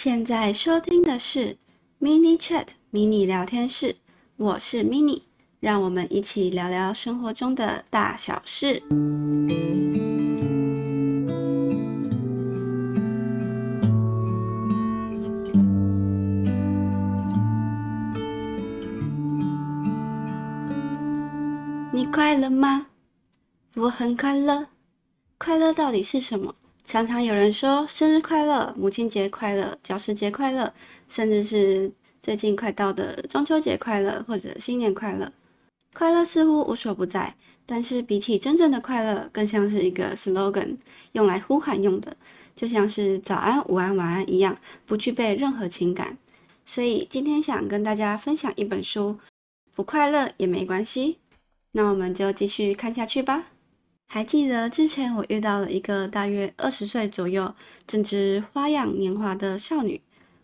现在收听的是 Mini Chat 迷你聊天室，我是 Mini，让我们一起聊聊生活中的大小事。你快乐吗？我很快乐。快乐到底是什么？常常有人说生日快乐、母亲节快乐、教师节快乐，甚至是最近快到的中秋节快乐或者新年快乐。快乐似乎无所不在，但是比起真正的快乐，更像是一个 slogan，用来呼喊用的，就像是早安、午安、晚安一样，不具备任何情感。所以今天想跟大家分享一本书，不快乐也没关系。那我们就继续看下去吧。还记得之前我遇到了一个大约二十岁左右、正值花样年华的少女，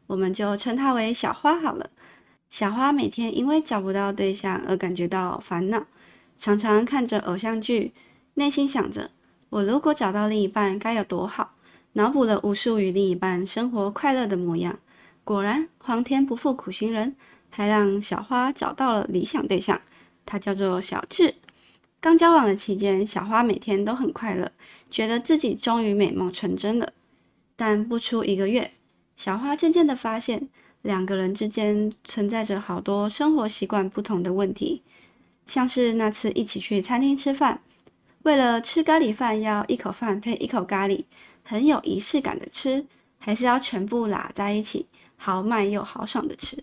我们就称她为小花好了。小花每天因为找不到对象而感觉到烦恼，常常看着偶像剧，内心想着我如果找到另一半该有多好，脑补了无数与另一半生活快乐的模样。果然，皇天不负苦心人，还让小花找到了理想对象，他叫做小智。刚交往的期间，小花每天都很快乐，觉得自己终于美梦成真了。但不出一个月，小花渐渐地发现，两个人之间存在着好多生活习惯不同的问题。像是那次一起去餐厅吃饭，为了吃咖喱饭要一口饭配一口咖喱，很有仪式感的吃，还是要全部拉在一起，豪迈又豪爽的吃。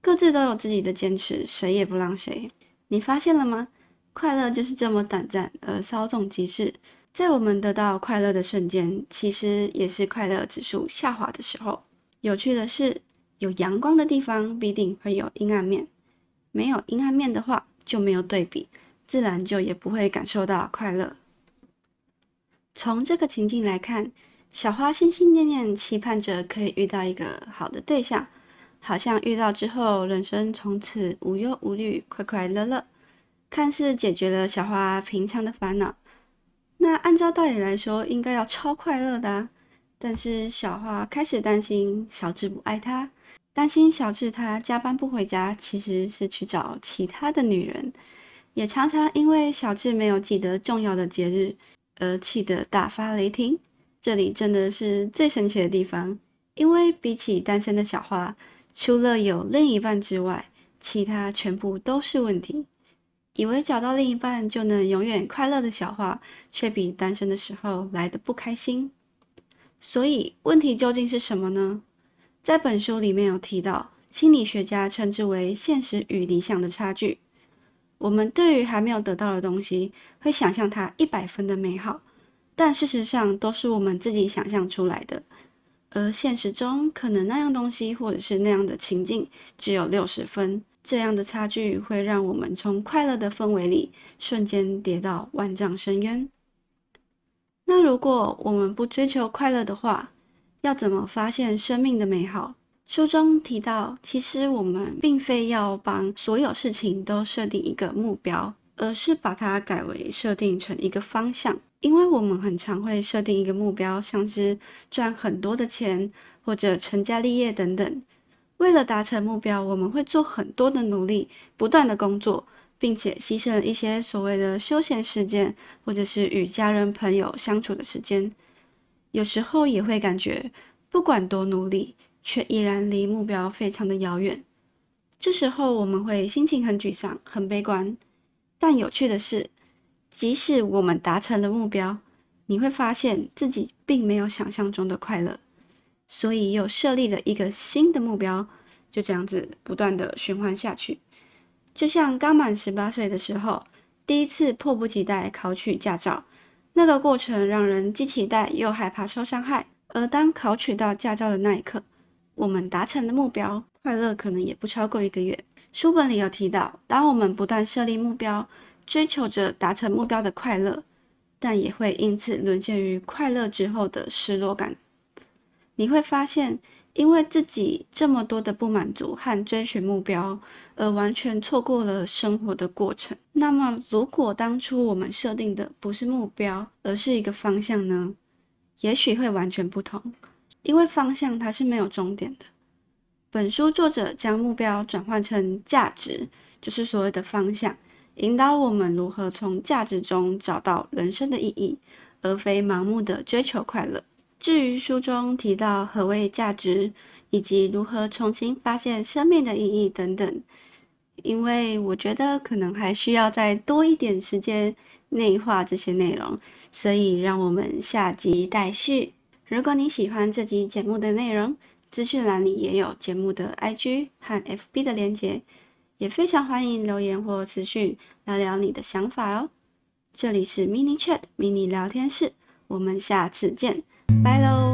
各自都有自己的坚持，谁也不让谁。你发现了吗？快乐就是这么短暂而稍纵即逝，在我们得到快乐的瞬间，其实也是快乐指数下滑的时候。有趣的是，有阳光的地方必定会有阴暗面，没有阴暗面的话，就没有对比，自然就也不会感受到快乐。从这个情境来看，小花心心念念期盼着可以遇到一个好的对象，好像遇到之后，人生从此无忧无虑，快快乐乐。看似解决了小花平常的烦恼，那按照道理来说应该要超快乐的啊。但是小花开始担心小智不爱她，担心小智他加班不回家，其实是去找其他的女人，也常常因为小智没有记得重要的节日而气得大发雷霆。这里真的是最神奇的地方，因为比起单身的小花，除了有另一半之外，其他全部都是问题。以为找到另一半就能永远快乐的小花，却比单身的时候来得不开心。所以问题究竟是什么呢？在本书里面有提到，心理学家称之为现实与理想的差距。我们对于还没有得到的东西，会想象它一百分的美好，但事实上都是我们自己想象出来的。而现实中，可能那样东西或者是那样的情境，只有六十分。这样的差距会让我们从快乐的氛围里瞬间跌到万丈深渊。那如果我们不追求快乐的话，要怎么发现生命的美好？书中提到，其实我们并非要帮所有事情都设定一个目标，而是把它改为设定成一个方向。因为我们很常会设定一个目标，像是赚很多的钱或者成家立业等等。为了达成目标，我们会做很多的努力，不断的工作，并且牺牲了一些所谓的休闲时间，或者是与家人朋友相处的时间。有时候也会感觉，不管多努力，却依然离目标非常的遥远。这时候我们会心情很沮丧、很悲观。但有趣的是，即使我们达成了目标，你会发现自己并没有想象中的快乐。所以又设立了一个新的目标，就这样子不断的循环下去。就像刚满十八岁的时候，第一次迫不及待考取驾照，那个过程让人既期待又害怕受伤害。而当考取到驾照的那一刻，我们达成的目标，快乐可能也不超过一个月。书本里有提到，当我们不断设立目标，追求着达成目标的快乐，但也会因此沦陷于快乐之后的失落感。你会发现，因为自己这么多的不满足和追寻目标，而完全错过了生活的过程。那么，如果当初我们设定的不是目标，而是一个方向呢？也许会完全不同。因为方向它是没有终点的。本书作者将目标转换成价值，就是所谓的方向，引导我们如何从价值中找到人生的意义，而非盲目的追求快乐。至于书中提到何谓价值，以及如何重新发现生命的意义等等，因为我觉得可能还需要再多一点时间内化这些内容，所以让我们下集待续。如果你喜欢这集节目的内容，资讯栏里也有节目的 IG 和 FB 的连结，也非常欢迎留言或私讯聊聊你的想法哦。这里是 Mini Chat Mini 聊天室，我们下次见，拜喽。